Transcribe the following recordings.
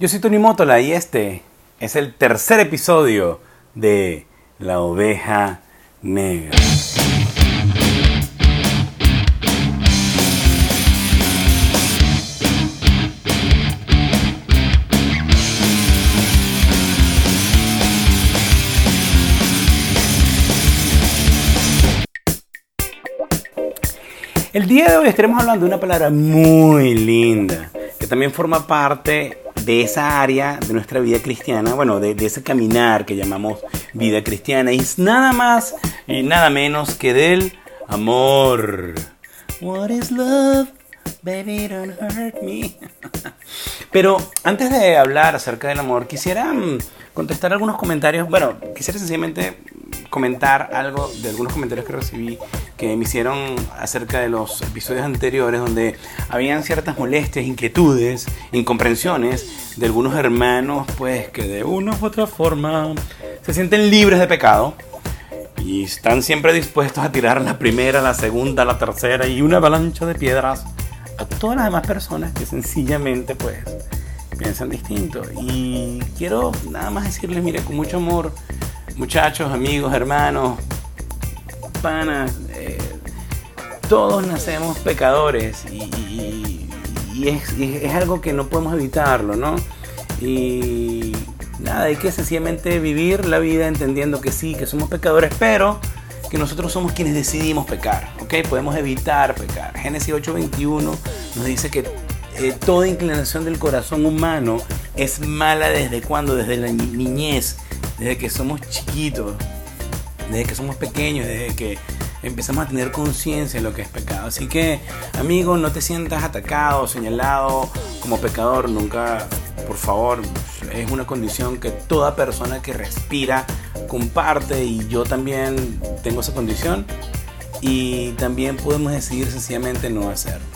Yo soy Tony Motola y este es el tercer episodio de La Oveja Negra. El día de hoy estaremos hablando de una palabra muy linda, que también forma parte de esa área de nuestra vida cristiana, bueno, de, ese caminar que llamamos vida cristiana, y es nada más y nada menos que del amor. What is love? Baby, don't hurt me. Pero antes de hablar acerca del amor, quisiera mm, contestar algunos comentarios. Bueno, quisiera sencillamente comentar algo de algunos comentarios que recibí que me hicieron acerca de los episodios anteriores donde habían ciertas molestias, inquietudes, incomprensiones de algunos hermanos pues que de una u otra forma se sienten libres de pecado y están siempre dispuestos a tirar la primera, la segunda, la tercera y una avalancha de piedras a todas las demás personas que sencillamente pues piensan distinto. Y quiero nada más decirles, mire, con mucho amor, muchachos, amigos, hermanos, panas, eh, todos nacemos pecadores y, es, algo que no podemos evitarlo, ¿no? Y nada, hay que sencillamente vivir la vida entendiendo que sí, que somos pecadores, pero que nosotros somos quienes decidimos pecar, ¿ok? Podemos evitar pecar. Génesis 8:21 nos dice que eh, toda inclinación del corazón humano es mala desde cuando, desde la niñez desde que somos chiquitos, desde que somos pequeños, desde que empezamos a tener conciencia de lo que es pecado. Así que, amigo, no te sientas atacado, señalado como pecador, nunca, por favor, es una condición que toda persona que respira comparte y yo también tengo esa condición y también podemos decidir sencillamente no hacerlo.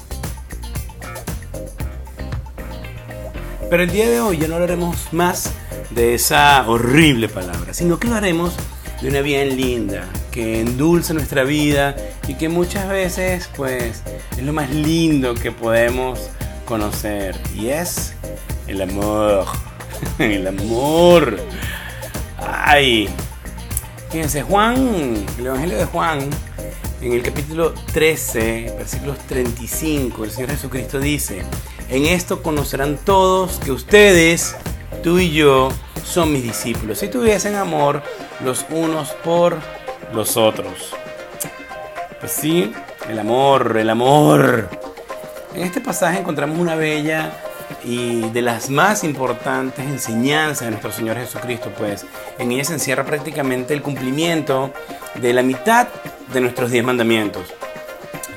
Pero el día de hoy ya no hablaremos más de esa horrible palabra, sino que lo haremos de una bien linda, que endulce nuestra vida y que muchas veces pues es lo más lindo que podemos conocer. Y es el amor, el amor. Ay, fíjense, Juan, el Evangelio de Juan, en el capítulo 13, versículos 35, el Señor Jesucristo dice, en esto conocerán todos que ustedes tú y yo son mis discípulos, si tuviesen amor los unos por los otros. Pues sí, el amor, el amor. En este pasaje encontramos una bella y de las más importantes enseñanzas de nuestro Señor Jesucristo, pues en ella se encierra prácticamente el cumplimiento de la mitad de nuestros diez mandamientos.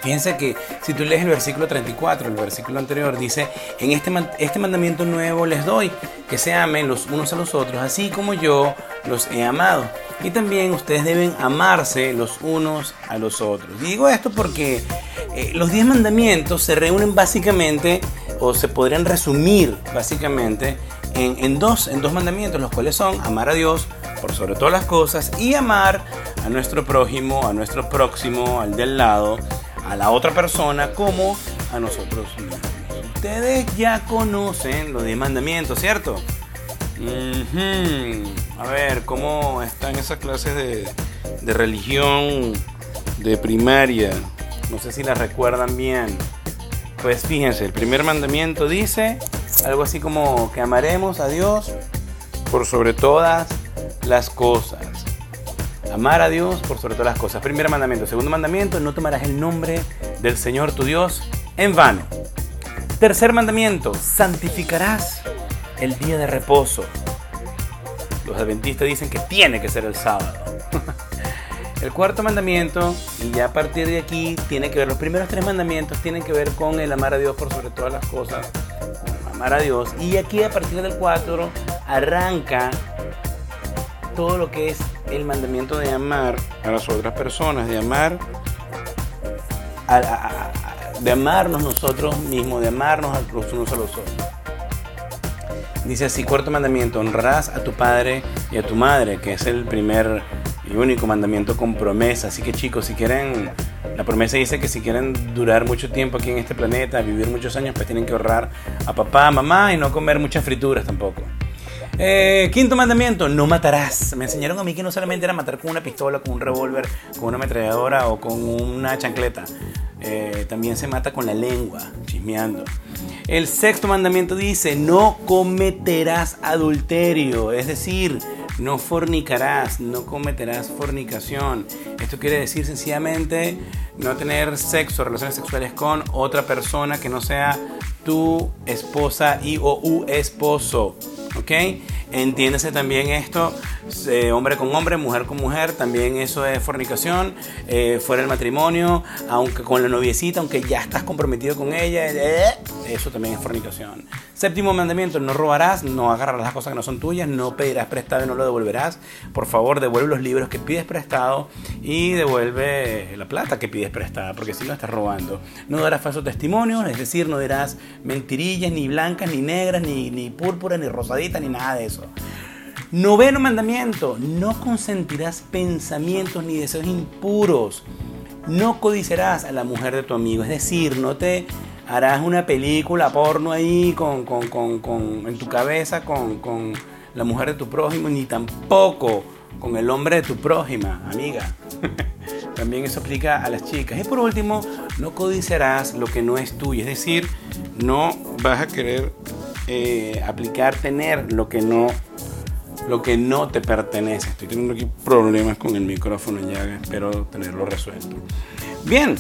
Fíjense que si tú lees el versículo 34, el versículo anterior, dice, en este, este mandamiento nuevo les doy, que se amen los unos a los otros, así como yo los he amado. Y también ustedes deben amarse los unos a los otros. Digo esto porque eh, los diez mandamientos se reúnen básicamente, o se podrían resumir básicamente, en, en, dos, en dos mandamientos, los cuales son amar a Dios por sobre todas las cosas y amar a nuestro prójimo, a nuestro próximo, al del lado, a la otra persona como a nosotros mismos. Ustedes ya conocen los 10 mandamientos, ¿cierto? A ver, ¿cómo están esas clases de, de religión de primaria? No sé si las recuerdan bien. Pues fíjense, el primer mandamiento dice algo así como que amaremos a Dios por sobre todas las cosas. Amar a Dios por sobre todas las cosas. Primer mandamiento. Segundo mandamiento, no tomarás el nombre del Señor tu Dios en vano. Tercer mandamiento, santificarás el día de reposo. Los adventistas dicen que tiene que ser el sábado. el cuarto mandamiento, y ya a partir de aquí tiene que ver, los primeros tres mandamientos tienen que ver con el amar a Dios por sobre todas las cosas, amar a Dios. Y aquí a partir del cuatro arranca todo lo que es el mandamiento de amar a las otras personas, de amar de amarnos nosotros mismos, de amarnos los unos a los otros. Dice así, cuarto mandamiento, honrarás a tu padre y a tu madre, que es el primer Y único mandamiento con promesa. Así que chicos, si quieren, la promesa dice que si quieren durar mucho tiempo aquí en este planeta, vivir muchos años, pues tienen que ahorrar a papá, a mamá y no comer muchas frituras tampoco. Eh, quinto mandamiento, no matarás. Me enseñaron a mí que no solamente era matar con una pistola, con un revólver, con una ametralladora o con una chancleta. Eh, también se mata con la lengua, chismeando. El sexto mandamiento dice, no cometerás adulterio, es decir, no fornicarás, no cometerás fornicación. Esto quiere decir sencillamente no tener sexo, relaciones sexuales con otra persona que no sea tu esposa y o esposo. ¿Ok? Entiéndase también esto, eh, hombre con hombre, mujer con mujer, también eso es fornicación, eh, fuera el matrimonio, aunque con la noviecita, aunque ya estás comprometido con ella, eh, eso también es fornicación. Séptimo mandamiento, no robarás, no agarrarás las cosas que no son tuyas, no pedirás prestado y no lo devolverás. Por favor, devuelve los libros que pides prestado y devuelve la plata que pides prestada, porque si no estás robando. No darás falso testimonio, es decir, no dirás mentirillas, ni blancas, ni negras, ni, ni púrpura, ni rosadita, ni nada de eso. Noveno mandamiento, no consentirás pensamientos ni deseos impuros. No codiciarás a la mujer de tu amigo, es decir, no te harás una película porno ahí con, en tu cabeza con, con la mujer de tu prójimo, ni tampoco con el hombre de tu prójima, amiga. También eso aplica a las chicas. Y por último, no codiciarás lo que no es tuyo, es decir, no vas a querer eh, aplicar tener lo que no lo que no te pertenece. Estoy teniendo aquí problemas con el micrófono ya, espero tenerlo resuelto. Bien,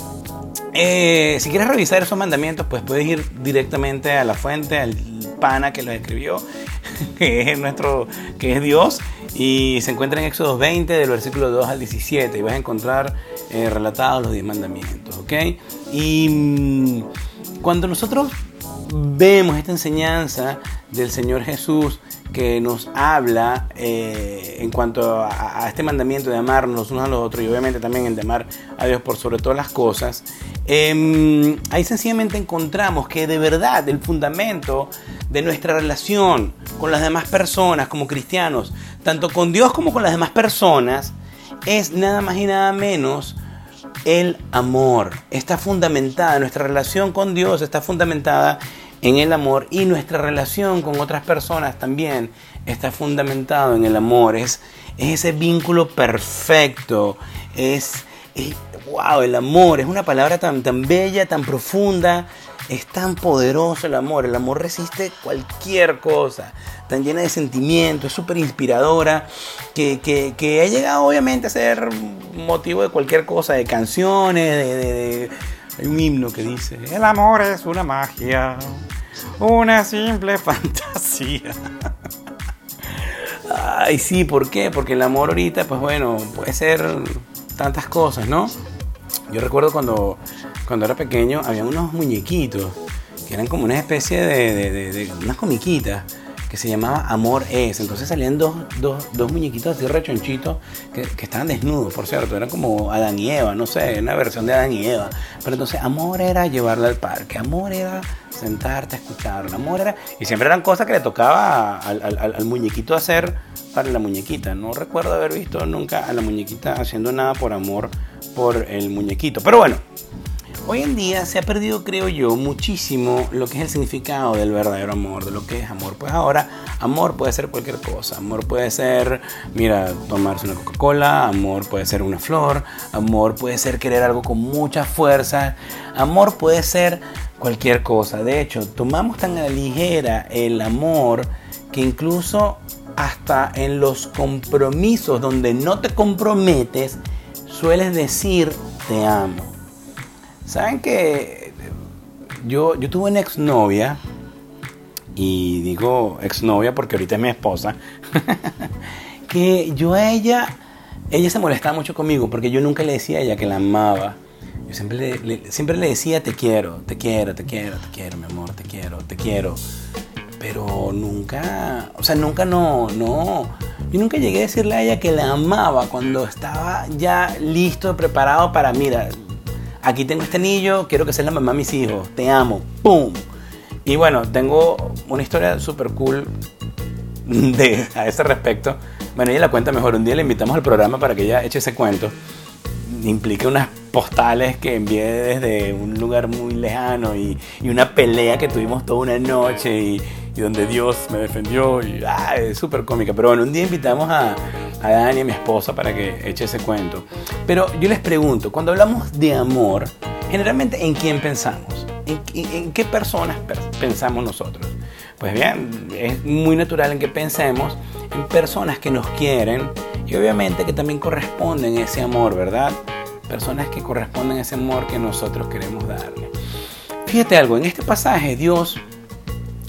eh, si quieres revisar esos mandamientos, pues puedes ir directamente a la fuente, al pana que los escribió, que es nuestro, que es Dios, y se encuentra en Éxodo 20, del versículo 2 al 17, y vas a encontrar eh, relatados los 10 mandamientos, ¿ok? Y mm, cuando nosotros vemos esta enseñanza del Señor Jesús que nos habla eh, en cuanto a, este mandamiento de amarnos los unos a los otros y obviamente también el de amar a Dios por sobre todas las cosas, em, ahí sencillamente encontramos que de verdad el fundamento de nuestra relación con las demás personas como cristianos, tanto con Dios como con las demás personas, es nada más y nada menos el amor. Está fundamentada, nuestra relación con Dios está fundamentada en el amor y nuestra relación con otras personas también está fundamentado en el amor. Es, ese vínculo perfecto. Es, wow, el amor es una palabra tan, tan bella, tan profunda. Es tan poderoso el amor. El amor resiste cualquier cosa. Tan llena de sentimientos, es súper inspiradora. Que, que, ha llegado obviamente a ser motivo de cualquier cosa, de canciones, de hay un himno que dice, el amor es una magia, una simple fantasía. Ay, sí, ¿por qué? Porque el amor ahorita, pues bueno, puede ser tantas cosas, ¿no? Yo recuerdo cuando, cuando era pequeño, había unos muñequitos que eran como una especie de, de, de unas comiquitas que se llamaba Amor es. Entonces salían dos, dos, dos muñequitos así rechonchitos que, que, estaban desnudos, por cierto. Eran como Adán y Eva, no sé, una versión de Adán y Eva. Pero entonces Amor era llevarla al parque, Amor era sentarte a escucharla, Amor era... Y siempre eran cosas que le tocaba al, al, al muñequito hacer para la muñequita. No recuerdo haber visto nunca a la muñequita haciendo nada por amor por el muñequito. Pero bueno. Hoy en día se ha perdido, creo yo, muchísimo lo que es el significado del verdadero amor, de lo que es amor. Pues ahora, amor puede ser cualquier cosa. Amor puede ser, mira, tomarse una Coca-Cola, amor puede ser una flor, amor puede ser querer algo con mucha fuerza, amor puede ser cualquier cosa. De hecho, tomamos tan a la ligera el amor que incluso hasta en los compromisos donde no te comprometes, sueles decir te amo. Saben que yo, yo tuve una exnovia, y digo exnovia porque ahorita es mi esposa, que yo a ella, ella se molestaba mucho conmigo porque yo nunca le decía a ella que la amaba. Yo siempre le, siempre le decía te quiero, te quiero, te quiero, te quiero, mi amor, te quiero, te quiero. Pero nunca, o sea, nunca no, no. Yo nunca llegué a decirle a ella que la amaba cuando estaba ya listo, preparado para, mira, aquí tengo este anillo, quiero que seas la mamá de mis hijos, te amo, ¡pum! Y bueno, tengo una historia súper cool de, a ese respecto. Bueno, ella la cuenta mejor. Un día le invitamos al programa para que ella eche ese cuento. Implica unas postales que envié desde un lugar muy lejano y, una pelea que tuvimos toda una noche y, donde Dios me defendió ah, es súper cómica. Pero bueno, un día invitamos a, a Dani, mi esposa, para que eche ese cuento. Pero yo les pregunto, cuando hablamos de amor, generalmente ¿en quién pensamos? ¿En, en qué personas pensamos nosotros? Pues bien, es muy natural en que pensemos en personas que nos quieren y obviamente que también corresponden ese amor, ¿verdad? Personas que corresponden ese amor que nosotros queremos darle. Fíjate algo, en este pasaje Dios,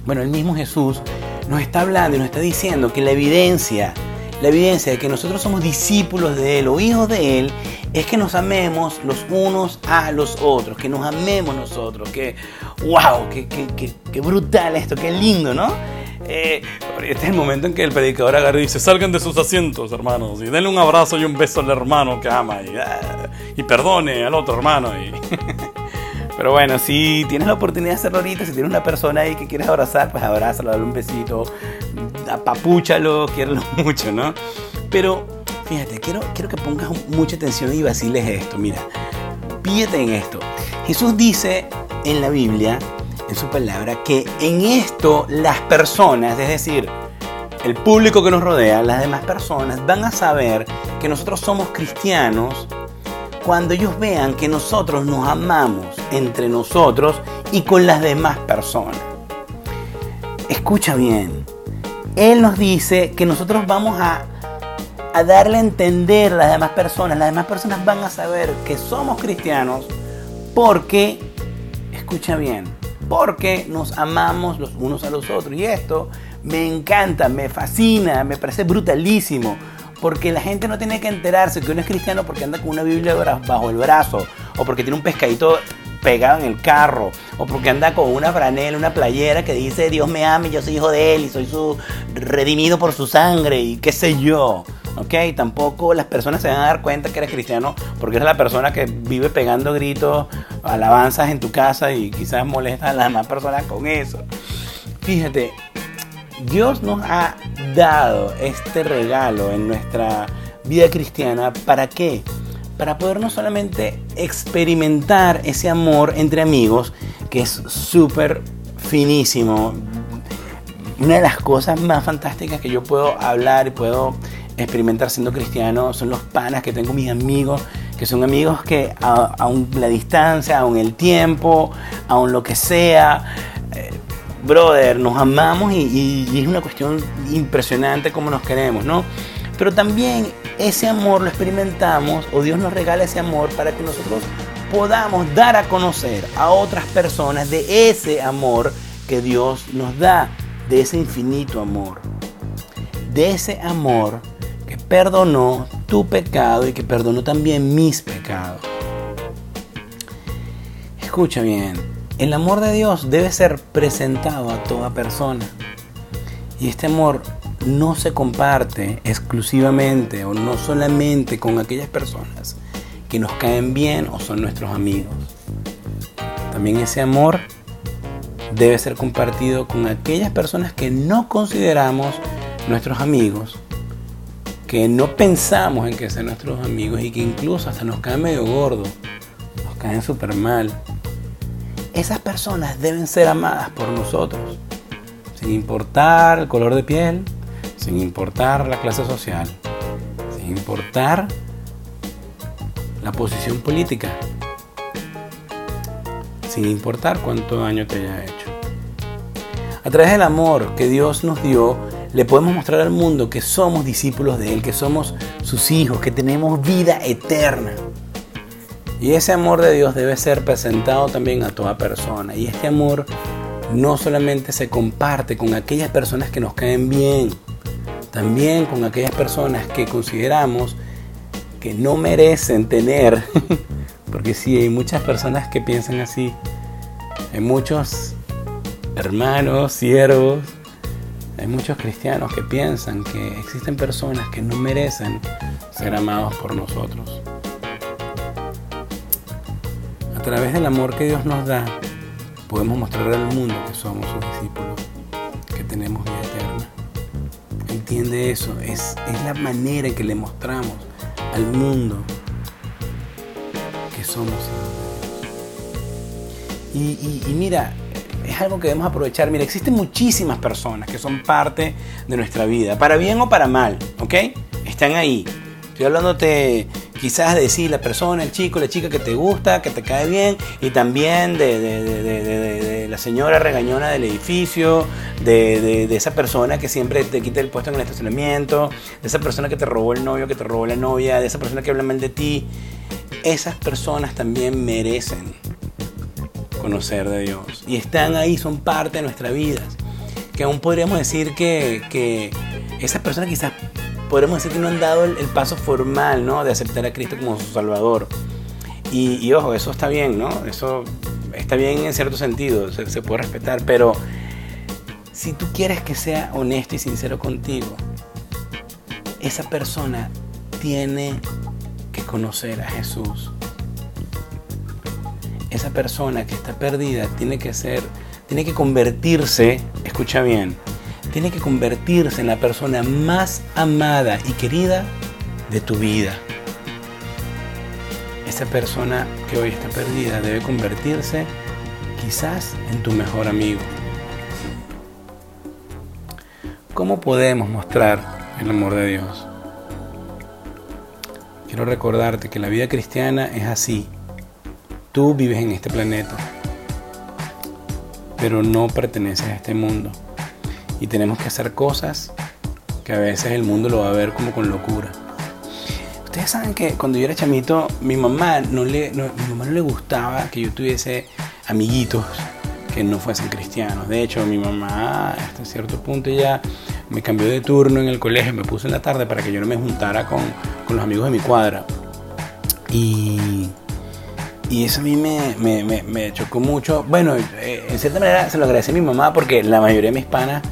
bueno, el mismo Jesús nos está hablando y nos está diciendo que la evidencia, la evidencia de que nosotros somos discípulos de Él o hijos de Él, es que nos amemos los unos a los otros, que nos amemos nosotros, que, wow, qué, qué, brutal esto, qué lindo, ¿no? Eh, este es el momento en que el predicador agarra y dice, salgan de sus asientos, hermanos, y denle un abrazo y un beso al hermano que ama, y, ah, y perdone al otro hermano. Y Pero bueno, si tienes la oportunidad de hacerlo ahorita, si tienes una persona ahí que quieres abrazar, pues abrázalo, dale un besito, apapúchalo, quiérelo mucho, ¿no? Pero fíjate, quiero, quiero que pongas mucha atención y vaciles esto. Mira, pídete en esto. Jesús dice en la Biblia en su palabra que en esto las personas, es decir, el público que nos rodea, las demás personas, van a saber que nosotros somos cristianos cuando ellos vean que nosotros nos amamos entre nosotros y con las demás personas. Escucha bien, Él nos dice que nosotros vamos a, a darle a entender a las demás personas, las demás personas van a saber que somos cristianos porque, escucha bien, porque nos amamos los unos a los otros. Y esto me encanta, me fascina, me parece brutalísimo. Porque la gente no tiene que enterarse que uno es cristiano porque anda con una Biblia bajo el brazo, o porque tiene un pescadito pegado en el carro, o porque anda con una franela, una playera que dice Dios me ama y yo soy hijo de Él y soy su redimido por su sangre y qué sé yo. ¿ok? Tampoco las personas se van a dar cuenta que eres cristiano porque eres la persona que vive pegando gritos, alabanzas en tu casa y quizás molesta a las demás personas con eso. Fíjate, Dios nos ha dado este regalo en nuestra vida cristiana. ¿Para qué? Para poder no solamente experimentar ese amor entre amigos, que es súper finísimo. Una de las cosas más fantásticas que yo puedo hablar y puedo experimentar siendo cristiano son los panas que tengo mis amigos, que son amigos que aun la distancia, aun el tiempo, aun lo que sea, eh, brother, nos amamos y, y, es una cuestión impresionante cómo nos queremos, ¿no? Pero también ese amor lo experimentamos o Dios nos regala ese amor para que nosotros podamos dar a conocer a otras personas de ese amor que Dios nos da, de ese infinito amor, de ese amor perdonó tu pecado y que perdonó también mis pecados. Escucha bien, el amor de Dios debe ser presentado a toda persona. Y este amor no se comparte exclusivamente o no solamente con aquellas personas que nos caen bien o son nuestros amigos. También ese amor debe ser compartido con aquellas personas que no consideramos nuestros amigos que no pensamos en que sean nuestros amigos y que incluso hasta nos caen medio gordos, nos caen súper mal. Esas personas deben ser amadas por nosotros, sin importar el color de piel, sin importar la clase social, sin importar la posición política, sin importar cuánto daño te haya hecho. A través del amor que Dios nos dio, le podemos mostrar al mundo que somos discípulos de Él, que somos sus hijos, que tenemos vida eterna. Y ese amor de Dios debe ser presentado también a toda persona. Y este amor no solamente se comparte con aquellas personas que nos caen bien, también con aquellas personas que consideramos que no merecen tener, porque sí, hay muchas personas que piensan así, hay muchos hermanos, siervos, hay muchos cristianos que piensan que existen personas que no merecen ser amados por nosotros. A través del amor que Dios nos da, podemos mostrar al mundo que somos sus discípulos, que tenemos vida entiende eso. Es, es la manera en que le mostramos al mundo que somos y, y, mira, es algo que debemos aprovechar. Mira, existen muchísimas personas que son parte de nuestra vida, para bien o para mal, ¿ok? Están ahí. Estoy hablándote quizás de decir la persona, el chico, la chica que te gusta, que te cae bien, y también de, la señora regañona del edificio, de, esa persona que siempre te quita el puesto en el estacionamiento, de esa persona que te robó el novio, que te robó la novia, de esa persona que habla mal de ti. Esas personas también merecen conocer de Dios. Y están ahí, son parte de nuestra vida. Que aún podríamos decir que, que esas personas quizás podríamos decir que no han dado el, paso formal, ¿no? De aceptar a Cristo como su Salvador. Y, ojo, eso está bien, ¿no? Eso está bien en cierto sentido, se, se puede respetar, pero si tú quieres que sea honesto y sincero contigo, esa persona tiene que conocer a Jesús esa persona que está perdida tiene que ser, tiene que convertirse, escucha bien, tiene que convertirse en la persona más amada y querida de tu vida. Esa persona que hoy está perdida debe convertirse quizás en tu mejor amigo. ¿Cómo podemos mostrar el amor de Dios? Quiero recordarte que la vida cristiana es así. Tú vives en este planeta, pero no perteneces a este mundo. Y tenemos que hacer cosas que a veces el mundo lo va a ver como con locura. Ustedes saben que cuando yo era chamito, mi mamá no le, mi mamá no le gustaba que yo tuviese amiguitos que no fuesen cristianos. De hecho, mi mamá hasta cierto punto ya me cambió de turno en el colegio, me puso en la tarde para que yo no me juntara con, con los amigos de mi cuadra. Y y eso a mí me, me, me, chocó mucho. Bueno, eh, en cierta manera se lo agradece a mi mamá porque la mayoría de mis panas,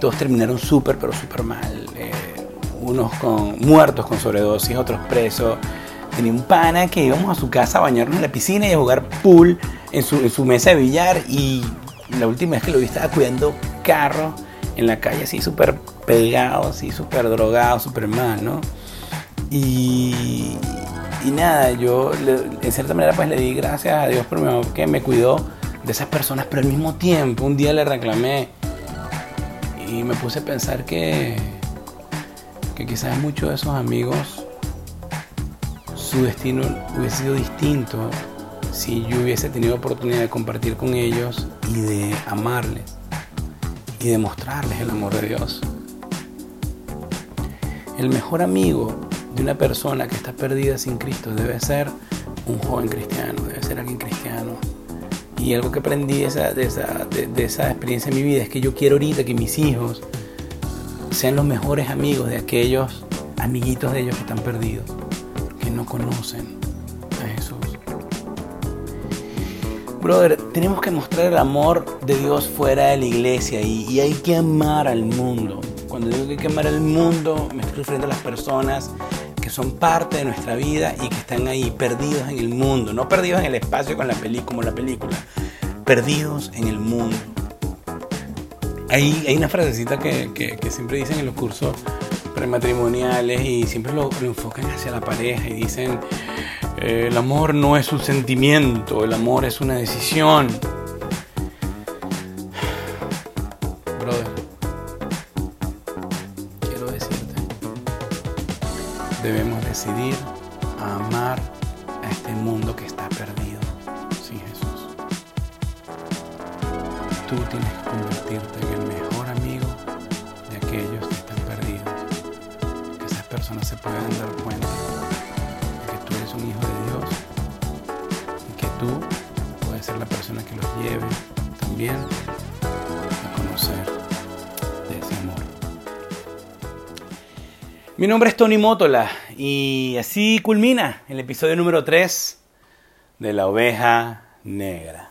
todos terminaron súper, pero súper mal. Eh, unos con muertos con sobredosis, otros presos. Tenía un pana que íbamos a su casa a bañarnos en la piscina y a jugar pool en su, mesa de billar. Y la última vez que lo vi estaba cuidando carro en la calle, así súper pegado, así súper drogado, súper mal, ¿no? Y, nada, yo en cierta manera pues le di gracias a Dios por mi mamá que me cuidó de esas personas, pero al mismo tiempo un día le reclamé y me puse a pensar que, que quizás muchos de esos amigos su destino hubiese sido distinto si yo hubiese tenido oportunidad de compartir con ellos y de amarles y de mostrarles el amor de Dios. El mejor amigo de una persona que está perdida sin Cristo debe ser un joven cristiano, debe ser alguien cristiano. Y algo que aprendí de esa, de esa, de, esa experiencia en mi vida es que yo quiero ahorita que mis hijos sean los mejores amigos de aquellos amiguitos de ellos que están perdidos, que no conocen a Jesús. Brother, tenemos que mostrar el amor de Dios fuera de la iglesia y, hay que amar al mundo. Cuando digo que hay que amar al mundo, me estoy refiriendo a las personas que son parte de nuestra vida y que están ahí perdidos en el mundo, no perdidos en el espacio con la película, como la película, perdidos en el mundo. Hay, hay una frasecita que, que, siempre dicen en los cursos prematrimoniales y siempre lo, enfocan hacia la pareja y dicen, eh, el amor no es un sentimiento, el amor es una decisión. Decidir a amar a este mundo que está perdido sin Jesús. Tú tienes que convertirte en el mejor amigo de aquellos que están perdidos. Que esas personas se puedan dar cuenta de que tú eres un hijo de Dios y que tú puedes ser la persona que los lleve también a conocer Mi nombre es Tony Mótola y así culmina el episodio número 3 de La Oveja Negra.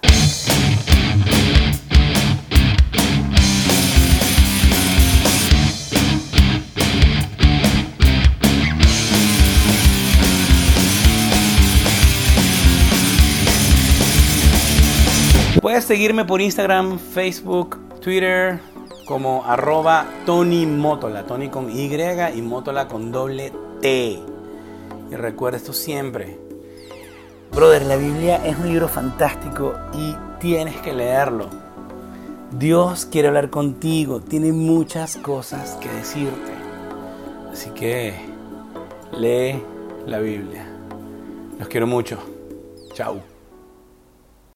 Puedes seguirme por Instagram, Facebook, Twitter, como arroba Tony Motola, Tony con Y y Motola con doble Y recuerda esto siempre. Brother, la Biblia es un libro fantástico y tienes que leerlo. Dios quiere hablar contigo, tiene muchas cosas que decirte. Así que lee la Biblia. Los quiero mucho. Chao.